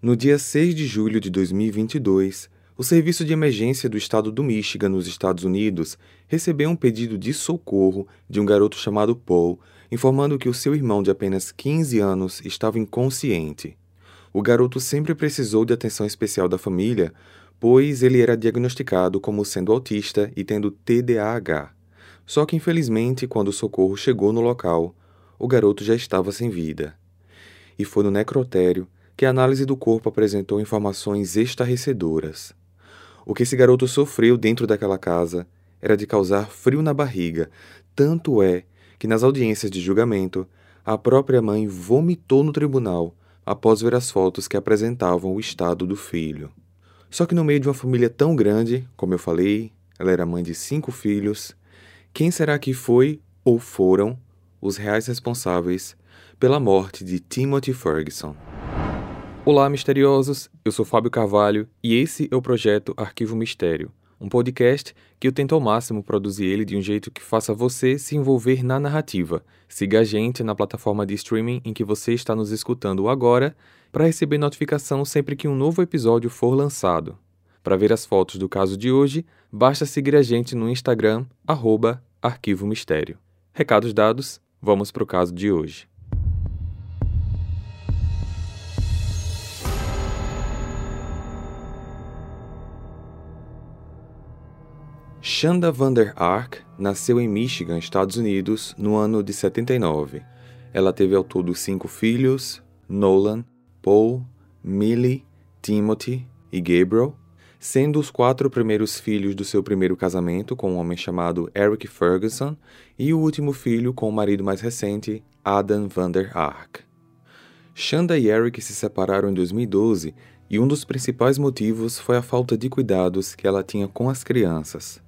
No dia 6 de julho de 2022, o Serviço de Emergência do Estado do Michigan, nos Estados Unidos, recebeu um pedido de socorro de um garoto chamado Paul, informando que o seu irmão de apenas 15 anos estava inconsciente. O garoto sempre precisou de atenção especial da família, pois ele era diagnosticado como sendo autista e tendo TDAH. Só que, infelizmente, quando o socorro chegou no local, o garoto já estava sem vida. E foi no necrotério que a análise do corpo apresentou informações estarrecedoras. O que esse garoto sofreu dentro daquela casa era de causar frio na barriga, tanto é que nas audiências de julgamento, a própria mãe vomitou no tribunal após ver as fotos que apresentavam o estado do filho. Só que no meio de uma família tão grande, como eu falei, ela era mãe de cinco filhos, quem será que foi ou foram os reais responsáveis pela morte de Timothy Ferguson? Olá, misteriosos! Eu sou Fábio Carvalho e esse é o projeto Arquivo Mistério, um podcast que eu tento ao máximo produzir ele de um jeito que faça você se envolver na narrativa. Siga a gente na plataforma de streaming em que você está nos escutando agora para receber notificação sempre que um novo episódio for lançado. Para ver as fotos do caso de hoje, basta seguir a gente no Instagram, arroba Arquivo Mistério. Recados dados, vamos para o caso de hoje. Shanda van der Ark nasceu em Michigan, Estados Unidos, no ano de 79. Ela teve ao todo cinco filhos: Nolan, Paul, Millie, Timothy e Gabriel, sendo os quatro primeiros filhos do seu primeiro casamento com um homem chamado Eric Ferguson e o último filho com o marido mais recente, Adam van der Ark. Shanda e Eric se separaram em 2012 e um dos principais motivos foi a falta de cuidados que ela tinha com as crianças.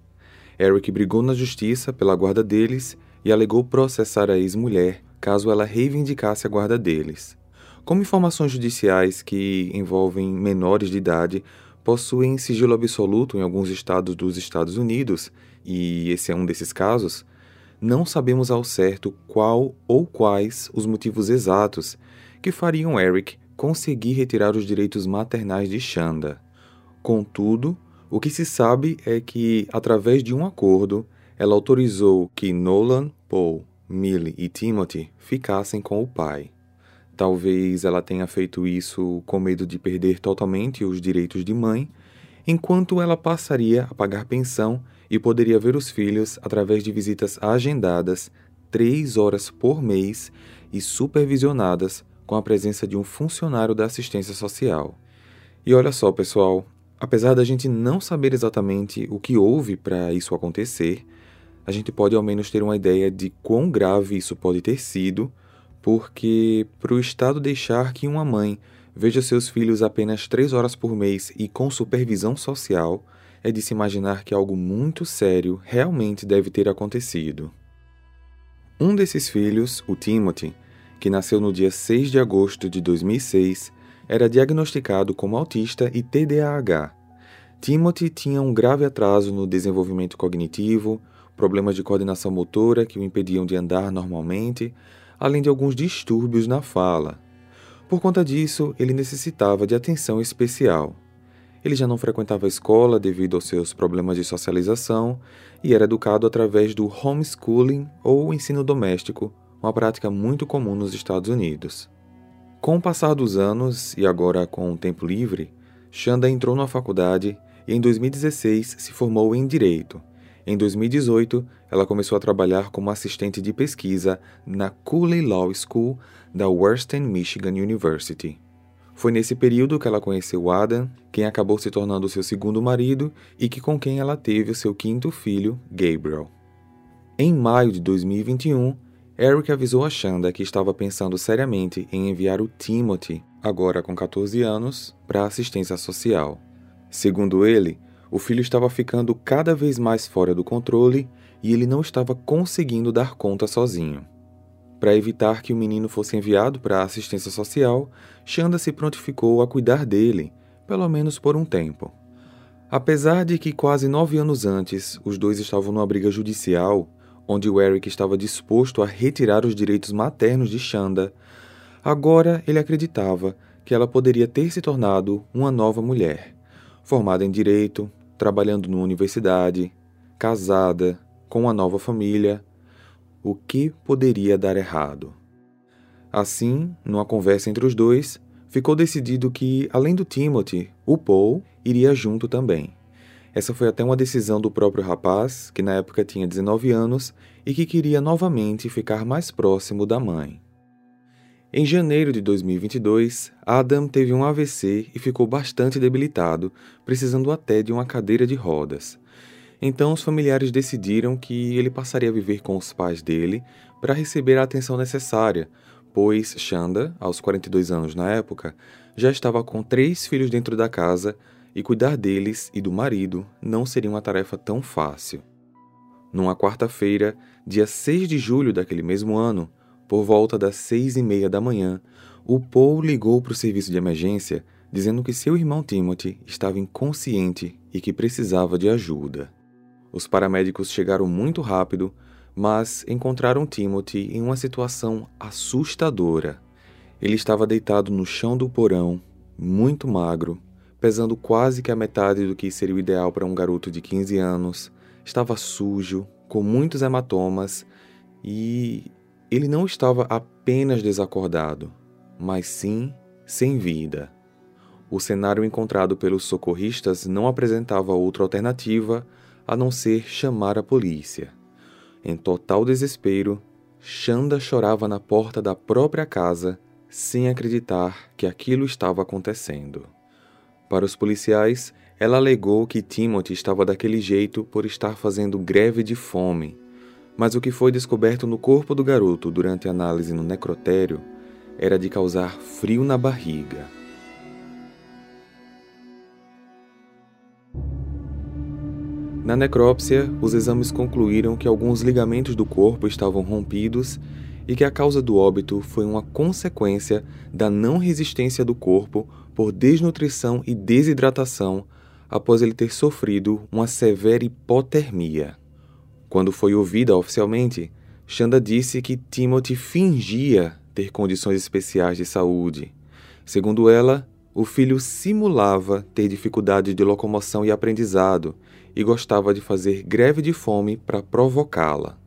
Eric brigou na justiça pela guarda deles e alegou processar a ex-mulher caso ela reivindicasse a guarda deles. Como informações judiciais que envolvem menores de idade possuem sigilo absoluto em alguns estados dos Estados Unidos, e esse é um desses casos, não sabemos ao certo qual ou quais os motivos exatos que fariam Eric conseguir retirar os direitos maternais de Shanda. Contudo, o que se sabe é que, através de um acordo, ela autorizou que Nolan, Paul, Millie e Timothy ficassem com o pai. Talvez ela tenha feito isso com medo de perder totalmente os direitos de mãe, enquanto ela passaria a pagar pensão e poderia ver os filhos através de visitas agendadas três horas por mês e supervisionadas com a presença de um funcionário da assistência social. E olha só, pessoal, Apesar da gente não saber exatamente o que houve para isso acontecer, a gente pode ao menos ter uma ideia de quão grave isso pode ter sido, porque para o Estado deixar que uma mãe veja seus filhos apenas três horas por mês e com supervisão social, é de se imaginar que algo muito sério realmente deve ter acontecido. Um desses filhos, o Timothy, que nasceu no dia 6 de agosto de 2006, era diagnosticado como autista e TDAH. Timothy tinha um grave atraso no desenvolvimento cognitivo, problemas de coordenação motora que o impediam de andar normalmente, além de alguns distúrbios na fala. Por conta disso, ele necessitava de atenção especial. Ele já não frequentava a escola devido aos seus problemas de socialização e era educado através do homeschooling ou ensino doméstico, uma prática muito comum nos Estados Unidos. Com o passar dos anos e agora com o tempo livre, Shanda entrou na faculdade e em 2016 se formou em Direito. Em 2018, ela começou a trabalhar como assistente de pesquisa na Cooley Law School da Western Michigan University. Foi nesse período que ela conheceu Adam, quem acabou se tornando seu segundo marido e que com quem ela teve o seu quinto filho, Gabriel. Em maio de 2021, Eric avisou a Shanda que estava pensando seriamente em enviar o Timothy, agora com 14 anos, para assistência social. Segundo ele, o filho estava ficando cada vez mais fora do controle e ele não estava conseguindo dar conta sozinho. Para evitar que o menino fosse enviado para a assistência social, Shanda se prontificou a cuidar dele, pelo menos por um tempo. Apesar de que quase nove anos antes os dois estavam numa briga judicial, onde Eric estava disposto a retirar os direitos maternos de Shanda, agora ele acreditava que ela poderia ter se tornado uma nova mulher, formada em direito, trabalhando numa universidade, casada, com uma nova família. O que poderia dar errado? Assim, numa conversa entre os dois, ficou decidido que, além do Timothy, o Paul iria junto também. Essa foi até uma decisão do próprio rapaz, que na época tinha 19 anos e que queria novamente ficar mais próximo da mãe. Em janeiro de 2022, Adam teve um AVC e ficou bastante debilitado, precisando até de uma cadeira de rodas. Então, os familiares decidiram que ele passaria a viver com os pais dele para receber a atenção necessária, pois Shanda, aos 42 anos na época, já estava com três filhos dentro da casa e cuidar deles e do marido não seria uma tarefa tão fácil. Numa quarta-feira, dia 6 de julho daquele mesmo ano, por volta das seis e meia da manhã, o Paul ligou para o serviço de emergência dizendo que seu irmão Timothy estava inconsciente e que precisava de ajuda. Os paramédicos chegaram muito rápido, mas encontraram Timothy em uma situação assustadora. Ele estava deitado no chão do porão, muito magro, pesando quase que a metade do que seria o ideal para um garoto de 15 anos, estava sujo, com muitos hematomas e ele não estava apenas desacordado, mas sim sem vida. O cenário encontrado pelos socorristas não apresentava outra alternativa a não ser chamar a polícia. Em total desespero, Shanda chorava na porta da própria casa, sem acreditar que aquilo estava acontecendo. Para os policiais, ela alegou que Timothy estava daquele jeito por estar fazendo greve de fome, mas o que foi descoberto no corpo do garoto durante a análise no necrotério era de causar frio na barriga. Na necrópsia, os exames concluíram que alguns ligamentos do corpo estavam rompidos e que a causa do óbito foi uma consequência da não resistência do corpo por desnutrição e desidratação após ele ter sofrido uma severa hipotermia. Quando foi ouvida oficialmente, Shanda disse que Timothy fingia ter condições especiais de saúde. Segundo ela, o filho simulava ter dificuldade de locomoção e aprendizado e gostava de fazer greve de fome para provocá-la.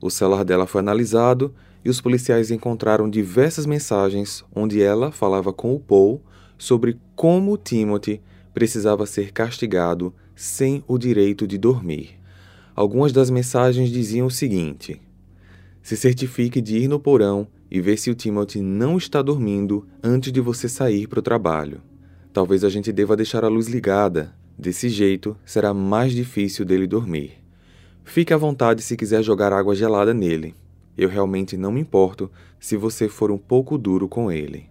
O celular dela foi analisado e os policiais encontraram diversas mensagens onde ela falava com o Paul sobre como Timothy precisava ser castigado sem o direito de dormir. Algumas das mensagens diziam o seguinte: Se certifique de ir no porão e ver se o Timothy não está dormindo antes de você sair para o trabalho. Talvez a gente deva deixar a luz ligada, desse jeito será mais difícil dele dormir. Fique à vontade se quiser jogar água gelada nele. Eu realmente não me importo se você for um pouco duro com ele.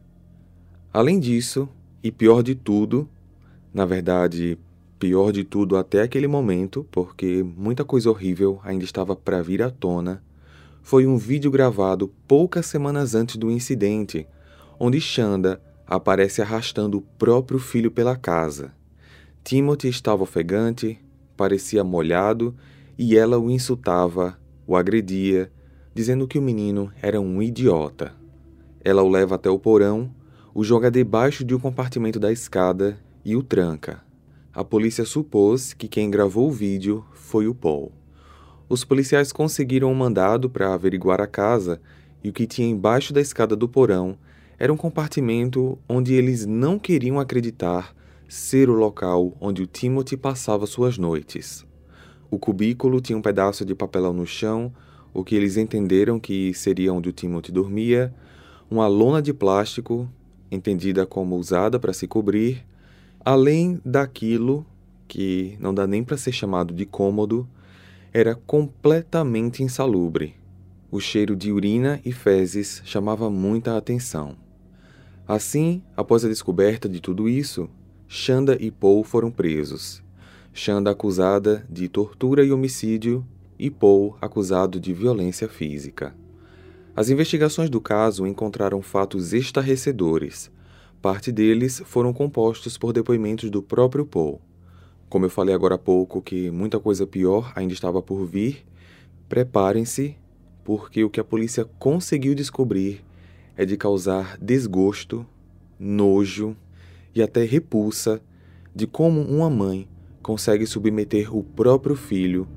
Além disso, e pior de tudo, na verdade, pior de tudo até aquele momento, porque muita coisa horrível ainda estava para vir à tona, foi um vídeo gravado poucas semanas antes do incidente, onde Shanda aparece arrastando o próprio filho pela casa. Timothy estava ofegante, parecia molhado e ela o insultava, o agredia dizendo que o menino era um idiota. Ela o leva até o porão, o joga debaixo de um compartimento da escada e o tranca. A polícia supôs que quem gravou o vídeo foi o Paul. Os policiais conseguiram um mandado para averiguar a casa e o que tinha embaixo da escada do porão era um compartimento onde eles não queriam acreditar ser o local onde o Timothy passava suas noites. O cubículo tinha um pedaço de papelão no chão o que eles entenderam que seria onde o Timothy dormia, uma lona de plástico, entendida como usada para se cobrir, além daquilo que não dá nem para ser chamado de cômodo, era completamente insalubre. O cheiro de urina e fezes chamava muita atenção. Assim, após a descoberta de tudo isso, Shanda e Paul foram presos. Shanda acusada de tortura e homicídio e Paul acusado de violência física. As investigações do caso encontraram fatos estarrecedores. Parte deles foram compostos por depoimentos do próprio Paul. Como eu falei agora há pouco que muita coisa pior ainda estava por vir, preparem-se, porque o que a polícia conseguiu descobrir é de causar desgosto, nojo e até repulsa de como uma mãe consegue submeter o próprio filho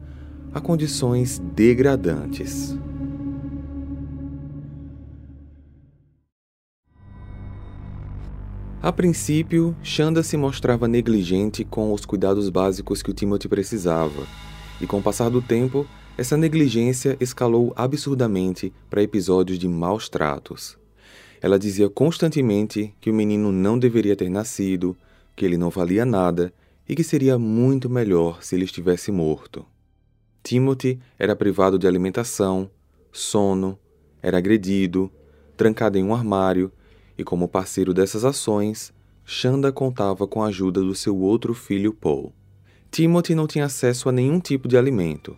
a condições degradantes. A princípio, Shanda se mostrava negligente com os cuidados básicos que o Timothy precisava, e com o passar do tempo, essa negligência escalou absurdamente para episódios de maus tratos. Ela dizia constantemente que o menino não deveria ter nascido, que ele não valia nada e que seria muito melhor se ele estivesse morto. Timothy era privado de alimentação, sono, era agredido, trancado em um armário e como parceiro dessas ações, Shanda contava com a ajuda do seu outro filho Paul. Timothy não tinha acesso a nenhum tipo de alimento.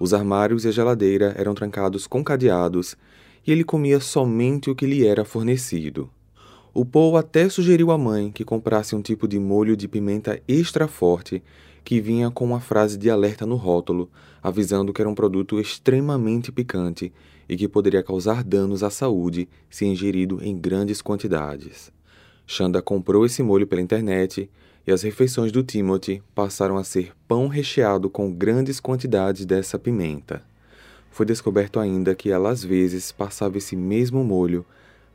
Os armários e a geladeira eram trancados com cadeados e ele comia somente o que lhe era fornecido. O Paul até sugeriu à mãe que comprasse um tipo de molho de pimenta extra forte que vinha com uma frase de alerta no rótulo, avisando que era um produto extremamente picante e que poderia causar danos à saúde se ingerido em grandes quantidades. Shanda comprou esse molho pela internet e as refeições do Timothy passaram a ser pão recheado com grandes quantidades dessa pimenta. Foi descoberto ainda que ela às vezes passava esse mesmo molho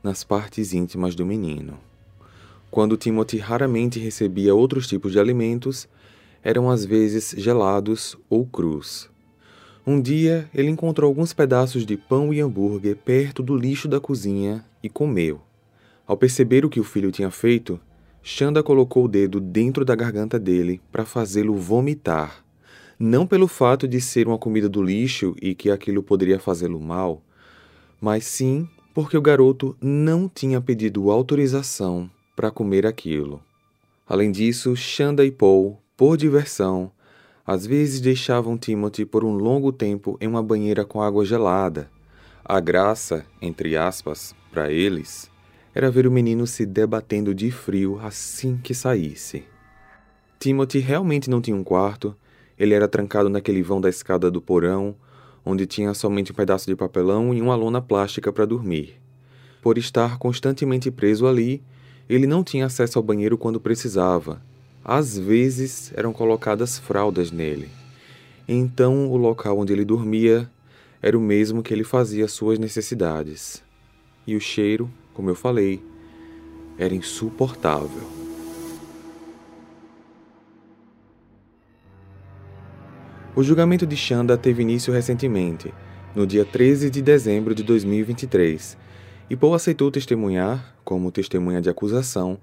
nas partes íntimas do menino. Quando Timothy raramente recebia outros tipos de alimentos, eram às vezes gelados ou crus. Um dia, ele encontrou alguns pedaços de pão e hambúrguer perto do lixo da cozinha e comeu. Ao perceber o que o filho tinha feito, Xanda colocou o dedo dentro da garganta dele para fazê-lo vomitar. Não pelo fato de ser uma comida do lixo e que aquilo poderia fazê-lo mal, mas sim porque o garoto não tinha pedido autorização para comer aquilo. Além disso, Xanda e Paul, por diversão, às vezes deixavam Timothy por um longo tempo em uma banheira com água gelada. A graça, entre aspas, para eles, era ver o menino se debatendo de frio assim que saísse. Timothy realmente não tinha um quarto, ele era trancado naquele vão da escada do porão, onde tinha somente um pedaço de papelão e uma lona plástica para dormir. Por estar constantemente preso ali, ele não tinha acesso ao banheiro quando precisava, às vezes eram colocadas fraldas nele. Então o local onde ele dormia era o mesmo que ele fazia suas necessidades. E o cheiro, como eu falei, era insuportável. O julgamento de Shanda teve início recentemente, no dia 13 de dezembro de 2023, e Paul aceitou testemunhar, como testemunha de acusação,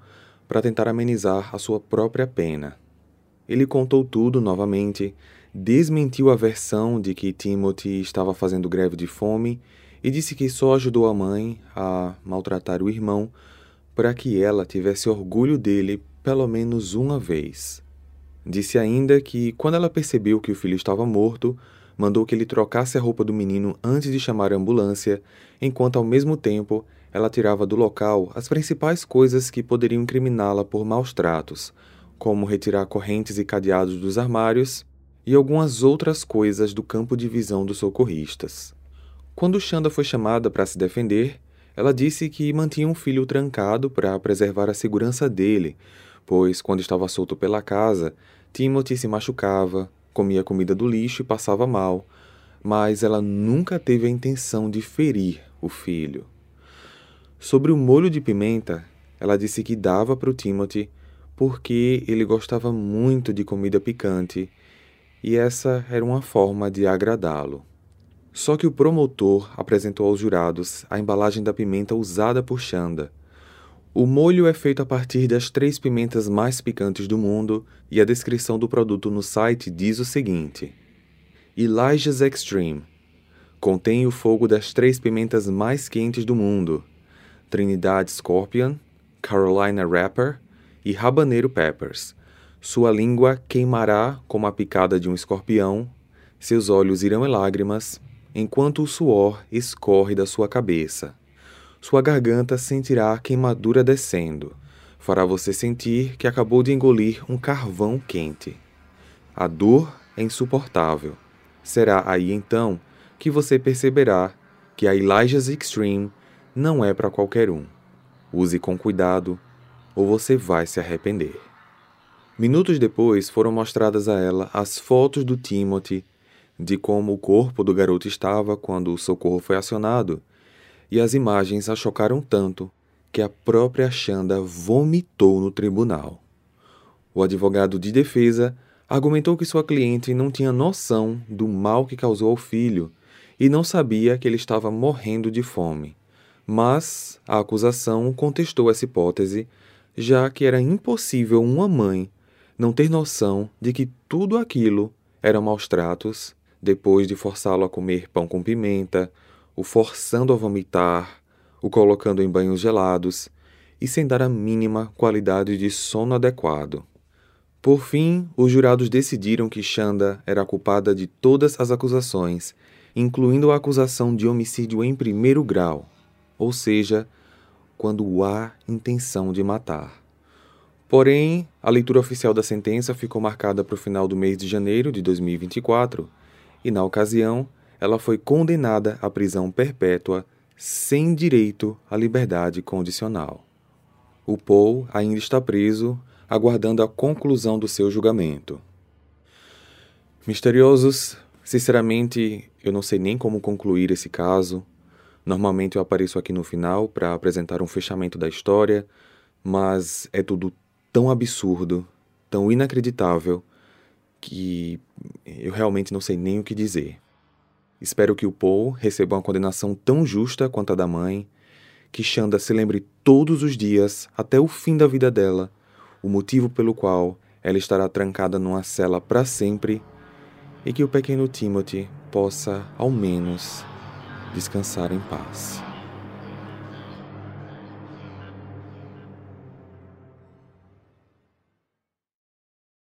para tentar amenizar a sua própria pena. Ele contou tudo novamente, desmentiu a versão de que Timothy estava fazendo greve de fome e disse que só ajudou a mãe a maltratar o irmão para que ela tivesse orgulho dele pelo menos uma vez. Disse ainda que, quando ela percebeu que o filho estava morto, mandou que ele trocasse a roupa do menino antes de chamar a ambulância, enquanto ao mesmo tempo ela tirava do local as principais coisas que poderiam incriminá-la por maus tratos, como retirar correntes e cadeados dos armários e algumas outras coisas do campo de visão dos socorristas. Quando Xanda foi chamada para se defender, ela disse que mantinha um filho trancado para preservar a segurança dele, pois quando estava solto pela casa, Timothy se machucava, comia comida do lixo e passava mal, mas ela nunca teve a intenção de ferir o filho. Sobre o molho de pimenta, ela disse que dava para o Timothy porque ele gostava muito de comida picante e essa era uma forma de agradá-lo. Só que o promotor apresentou aos jurados a embalagem da pimenta usada por Xanda. O molho é feito a partir das três pimentas mais picantes do mundo e a descrição do produto no site diz o seguinte: Elijah's Extreme contém o fogo das três pimentas mais quentes do mundo Trinidad Scorpion, Carolina Rapper e Habanero Peppers. Sua língua queimará como a picada de um escorpião, seus olhos irão em lágrimas, enquanto o suor escorre da sua cabeça. Sua garganta sentirá queimadura descendo. Fará você sentir que acabou de engolir um carvão quente. A dor é insuportável. Será aí então que você perceberá que a Elijah's Extreme não é para qualquer um. Use com cuidado, ou você vai se arrepender. Minutos depois foram mostradas a ela as fotos do Timothy, de como o corpo do garoto estava quando o socorro foi acionado, e as imagens a chocaram tanto que a própria Xanda vomitou no tribunal. O advogado de defesa argumentou que sua cliente não tinha noção do mal que causou ao filho e não sabia que ele estava morrendo de fome. Mas a acusação contestou essa hipótese, já que era impossível uma mãe não ter noção de que tudo aquilo eram maus tratos depois de forçá-lo a comer pão com pimenta, o forçando a vomitar, o colocando em banhos gelados e sem dar a mínima qualidade de sono adequado. Por fim, os jurados decidiram que Xanda era culpada de todas as acusações, incluindo a acusação de homicídio em primeiro grau, ou seja, quando há intenção de matar. Porém, a leitura oficial da sentença ficou marcada para o final do mês de janeiro de 2024 e, na ocasião, ela foi condenada à prisão perpétua sem direito à liberdade condicional. O Paul ainda está preso, aguardando a conclusão do seu julgamento. Misteriosos, sinceramente, eu não sei nem como concluir esse caso. Normalmente eu apareço aqui no final para apresentar um fechamento da história, mas é tudo tão absurdo, tão inacreditável, que eu realmente não sei nem o que dizer. Espero que o Paul receba uma condenação tão justa quanto a da mãe, que Xanda se lembre todos os dias, até o fim da vida dela, o motivo pelo qual ela estará trancada numa cela para sempre e que o pequeno Timothy possa, ao menos, descansar em paz.